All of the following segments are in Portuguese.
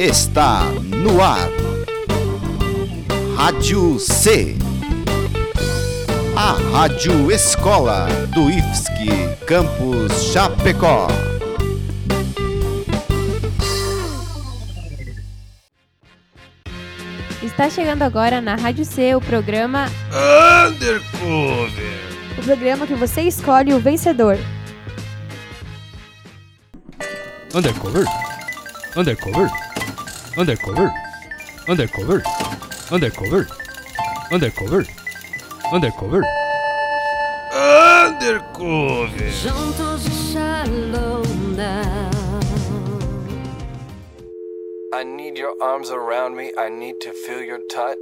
está no ar. Rádio C. A Rádio Escola do IFSC Campus Chapecó. Está chegando agora na Rádio C o programa Undercover. O programa que você escolhe o vencedor. Undercover. Undercover. Undercover. Undercover. Undercover. Undercover. Undercover. Undercover. Juntos e shallow now. I need your arms around me. I need to feel your touch.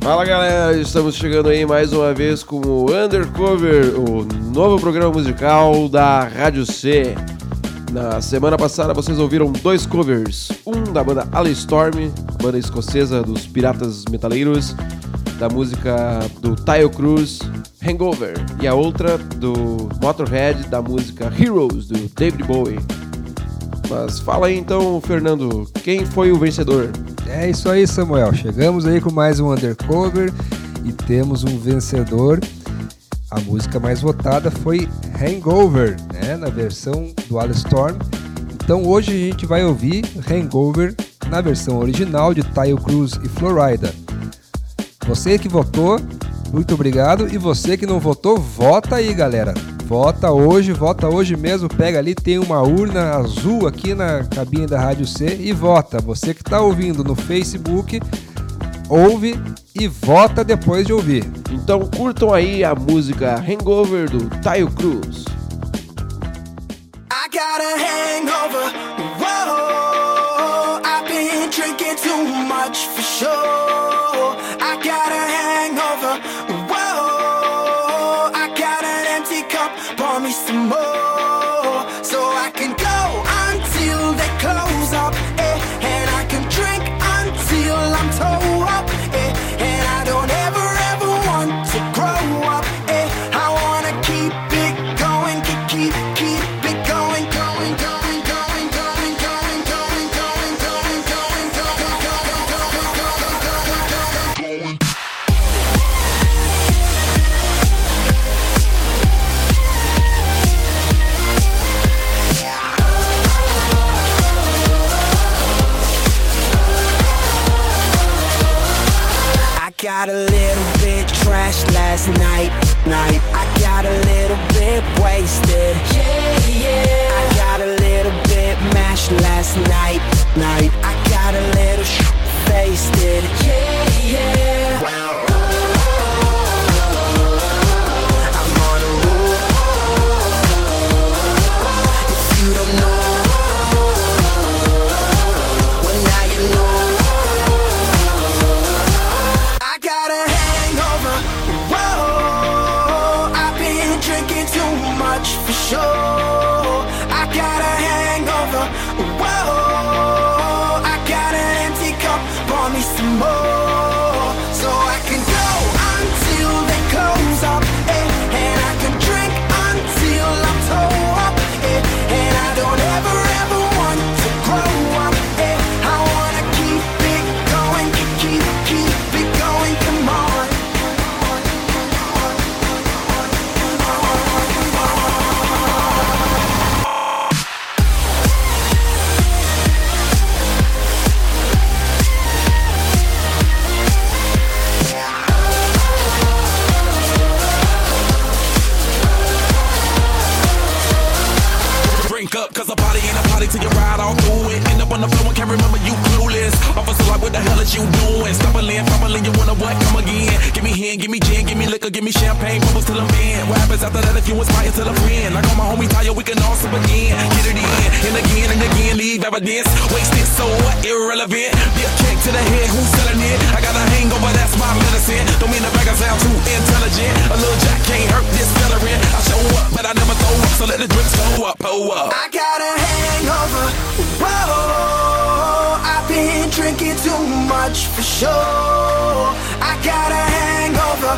Fala galera, estamos chegando aí mais uma vez com o Undercover, o novo programa musical da Rádio C. Na semana passada vocês ouviram dois covers, um da banda Storm, banda escocesa dos Piratas Metaleiros, da música do Tayo Cruz, Hangover, e a outra do Motorhead, da música Heroes, do David Bowie. Mas fala aí então, Fernando, quem foi o vencedor? É isso aí, Samuel. Chegamos aí com mais um Undercover e temos um vencedor. A música mais votada foi Hangover, né, na versão do Storm. Então hoje a gente vai ouvir Hangover na versão original de Tayo Cruz e Florida. Você que votou, muito obrigado. E você que não votou, vota aí, galera. Vota hoje, vota hoje mesmo. Pega ali, tem uma urna azul aqui na cabine da Rádio C e vota. Você que está ouvindo no Facebook, ouve e vota depois de ouvir. Então curtam aí a música Hangover do Tayo Cruz. I got a hangover. Got a little bit trashed last night, night. I got a little bit wasted. The drinks go up, pull up. I got a hangover. Whoa, I've been drinking too much for sure. I got a hangover.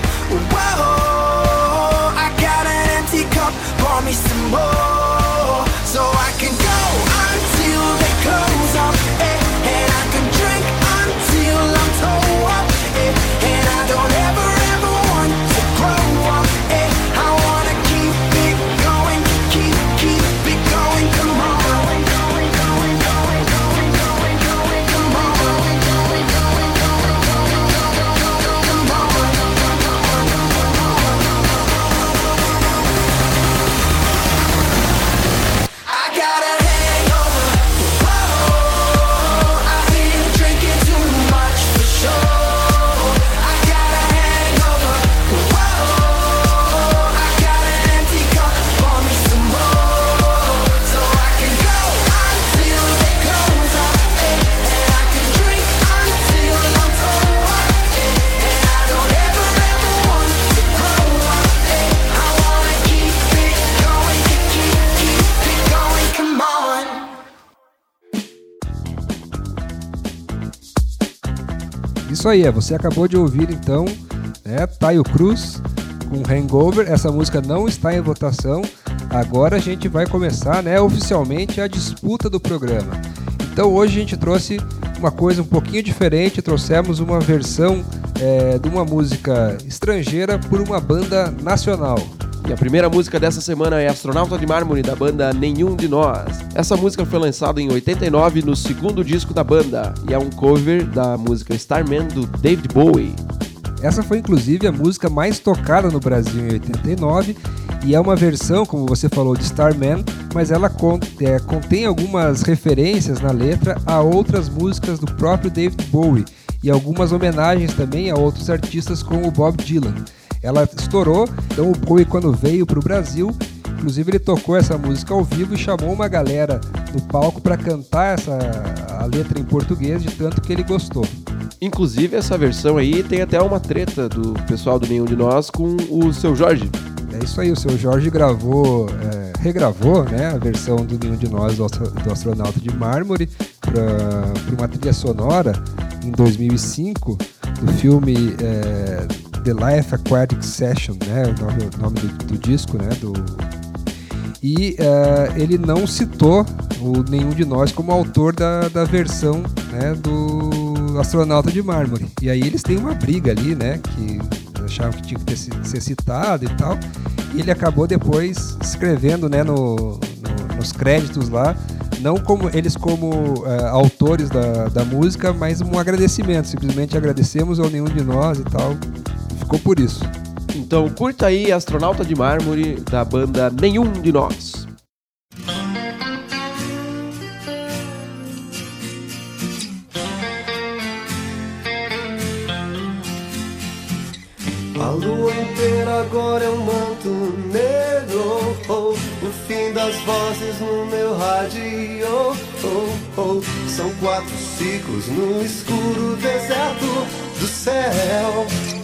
Whoa, I got an empty cup. Pour me some more so I can isso aí, é, você acabou de ouvir então, né, Taio Cruz com Hangover. Essa música não está em votação. Agora a gente vai começar, né, oficialmente a disputa do programa. Então hoje a gente trouxe uma coisa um pouquinho diferente, trouxemos uma versão é, de uma música estrangeira por uma banda nacional. E a primeira música dessa semana é Astronauta de Mármore, da banda Nenhum de Nós. Essa música foi lançada em 89 no segundo disco da banda e é um cover da música Starman do David Bowie. Essa foi inclusive a música mais tocada no Brasil em 89 e é uma versão, como você falou, de Starman, mas ela é, contém algumas referências na letra a outras músicas do próprio David Bowie e algumas homenagens também a outros artistas como o Bob Dylan. Ela estourou, então o Bowie quando veio para o Brasil, inclusive ele tocou essa música ao vivo e chamou uma galera no palco para cantar essa a letra em português de tanto que ele gostou. Inclusive essa versão aí tem até uma treta do pessoal do Nenhum de Nós com o seu Jorge. É isso aí, o seu Jorge gravou, é, regravou né, a versão do Nenhum de Nós do, do Astronauta de Mármore para uma trilha sonora em 2005 do filme é, The Life Aquatic Session, né? O nome, o nome do, do, disco, né? Do... E uh, ele não citou o, nenhum de nós como autor da, da versão né, do Astronauta de Mármore. E aí eles têm uma briga ali, né? Que achavam que tinha que ter, ser citado e tal. E ele acabou depois escrevendo né, no, no nos créditos lá não como eles como uh, autores da, da música, mas um agradecimento. Simplesmente agradecemos ao nenhum de nós e tal. Ficou por isso. Então curta aí Astronauta de Mármore da banda Nenhum de Nós. A lua inteira agora é um manto negro. Oh, o fim das vozes no meu rádio. Oh, oh, são quatro ciclos no escuro deserto do céu.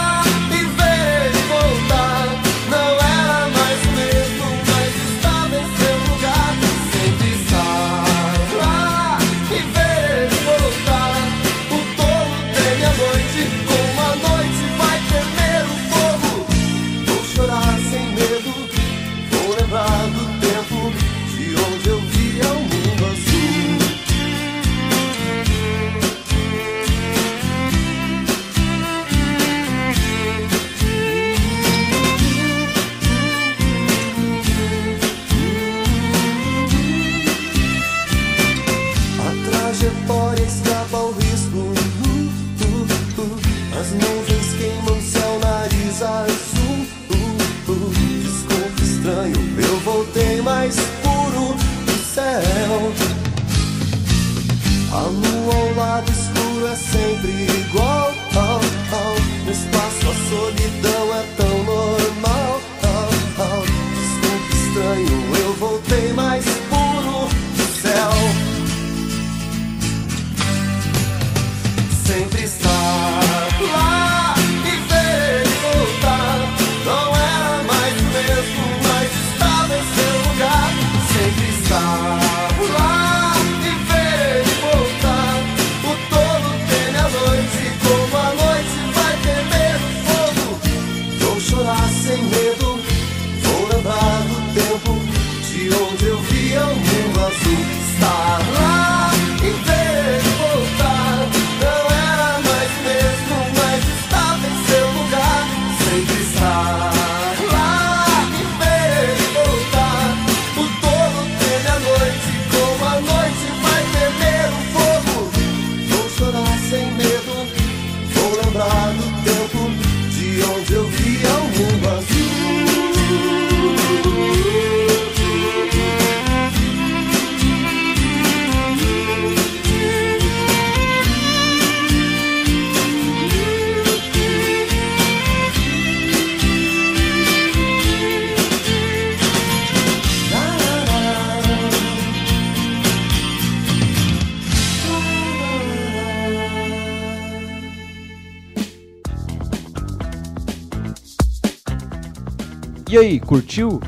E aí, curtiu?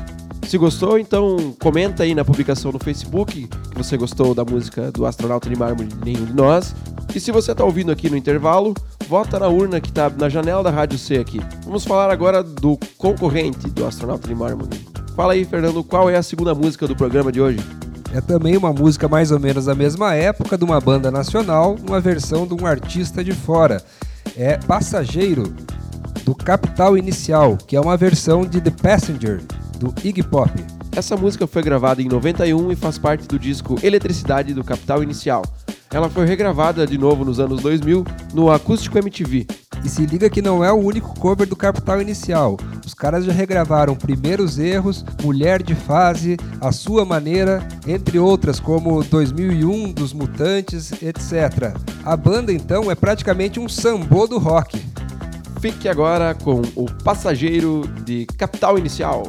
Se gostou, então comenta aí na publicação no Facebook que você gostou da música do Astronauta de Mármore Nenhum de Nós. E se você está ouvindo aqui no intervalo, vota na urna que está na janela da Rádio C aqui. Vamos falar agora do concorrente do Astronauta de Mármore. Fala aí, Fernando, qual é a segunda música do programa de hoje? É também uma música mais ou menos da mesma época de uma banda nacional, uma versão de um artista de fora. É Passageiro, do Capital Inicial, que é uma versão de The Passenger, do Iggy Pop. Essa música foi gravada em 91 e faz parte do disco Eletricidade do Capital Inicial. Ela foi regravada de novo nos anos 2000 no Acústico MTV. E se liga que não é o único cover do Capital Inicial. Os caras já regravaram Primeiros Erros, Mulher de Fase, A Sua Maneira, entre outras como 2001 dos Mutantes, etc. A banda então é praticamente um sambô do rock. Fique agora com o Passageiro de Capital Inicial.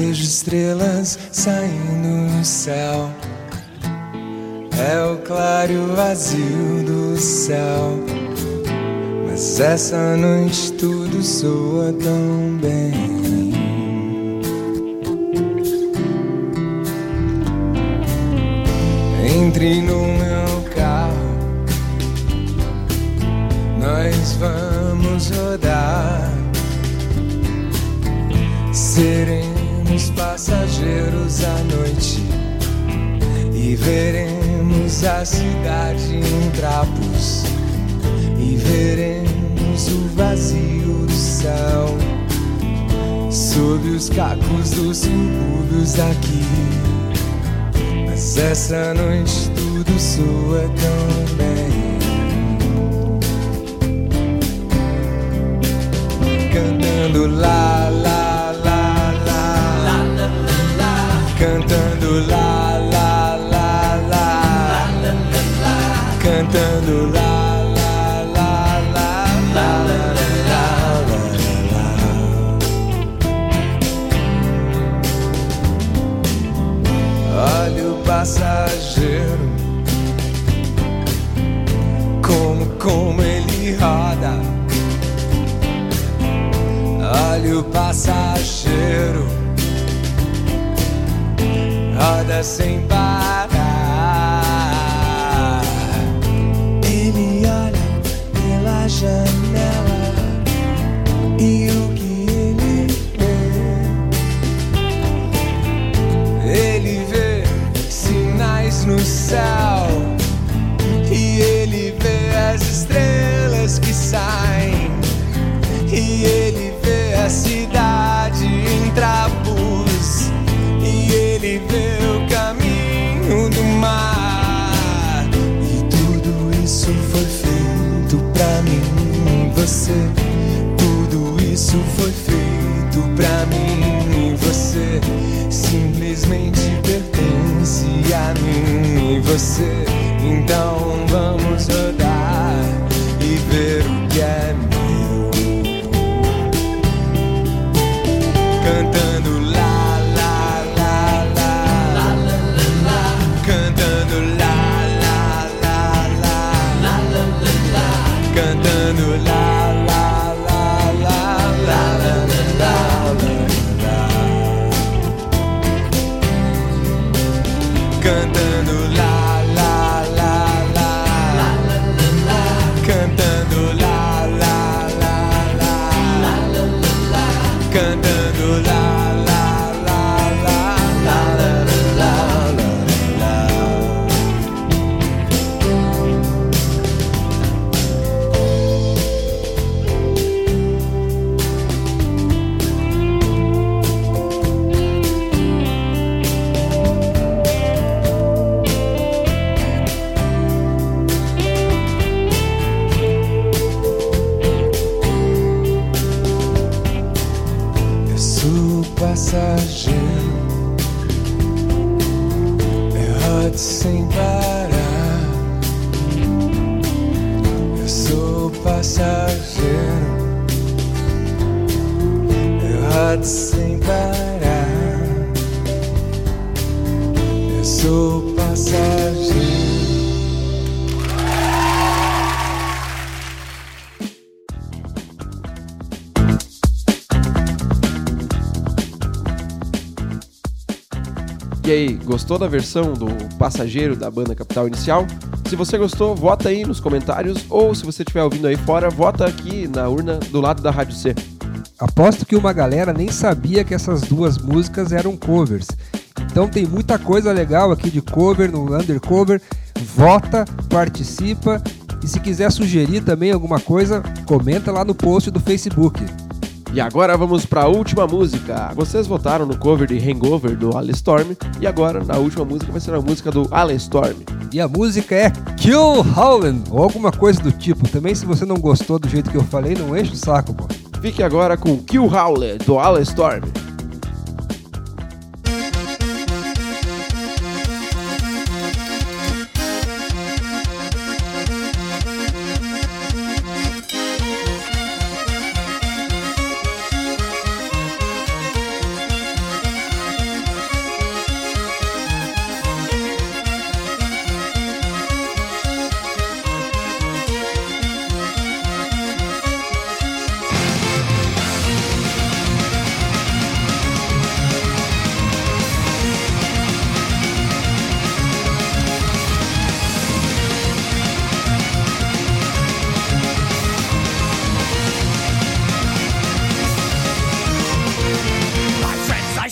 Vejo estrelas saindo no céu. É o claro vazio do céu. Mas essa noite tudo soa tão bem. À noite e veremos a cidade em trapos e veremos o vazio do céu sob os cacos dos subúrbios daqui. Mas essa noite tudo soa tão bem. Cantando lá, lá, Cantando lá, lá, lá, lá. Cantando lá. Olha o passageiro, como, como ele roda. Olha o passageiro, roda sem parar. Caminho do mar. E tudo isso foi feito pra mim e você. Tudo isso foi feito pra mim e você. Simplesmente pertence a mim e você. Então vamos rodar gostou da versão do Passageiro da banda Capital Inicial? Se você gostou, vota aí nos comentários ou se você estiver ouvindo aí fora, vota aqui na urna do lado da Rádio C. Aposto que uma galera nem sabia que essas duas músicas eram covers. Então tem muita coisa legal aqui de cover no Undercover. Vota, participa e se quiser sugerir também alguma coisa, comenta lá no post do Facebook. E agora vamos para a última música. Vocês votaram no cover de Hangover do Alice Storm e agora na última música vai ser a música do Alan Storm. E a música é Kill Howlin' ou alguma coisa do tipo. Também se você não gostou do jeito que eu falei, não enche o saco, pô. Fique agora com Kill Howler do Alan Storm.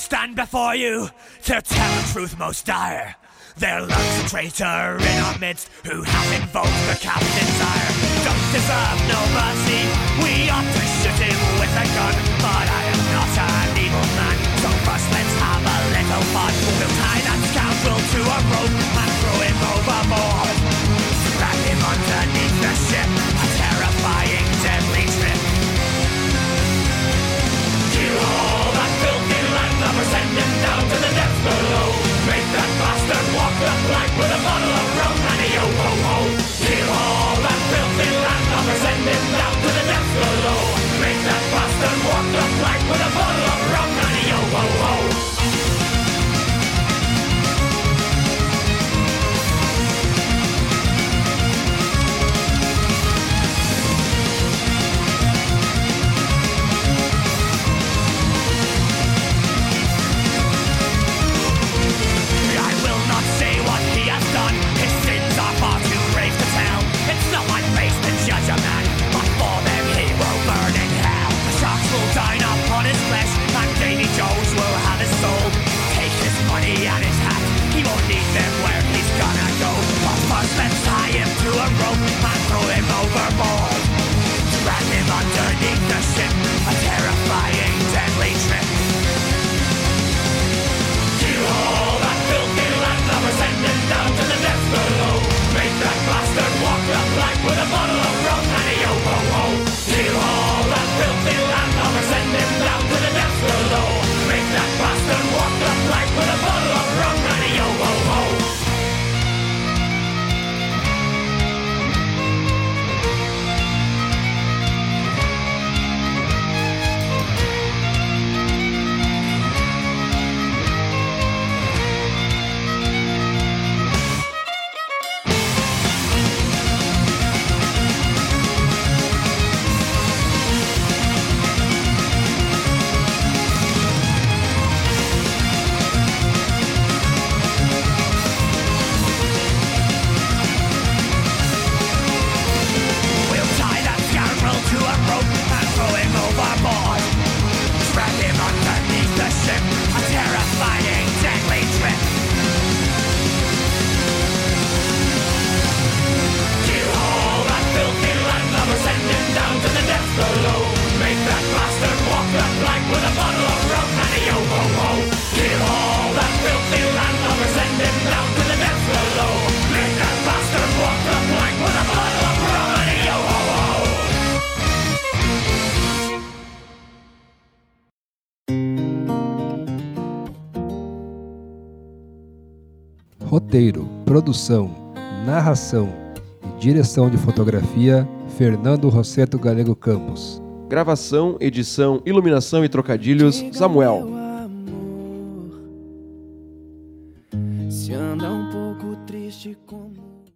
Stand before you to tell the truth most dire. There lurks a traitor in our midst who hath invoked the captain's ire. Don't deserve no mercy, we ought to shoot him with a gun. But I am not an evil man, so first let's have a little fun. We'll tie that scoundrel to a rope and throw him overboard. Make that bastard walk the plank with a bottle of Roteiro, produção, narração e direção de fotografia Fernando Rosseto Galego Campos. Gravação, edição, iluminação e trocadilhos, Samuel.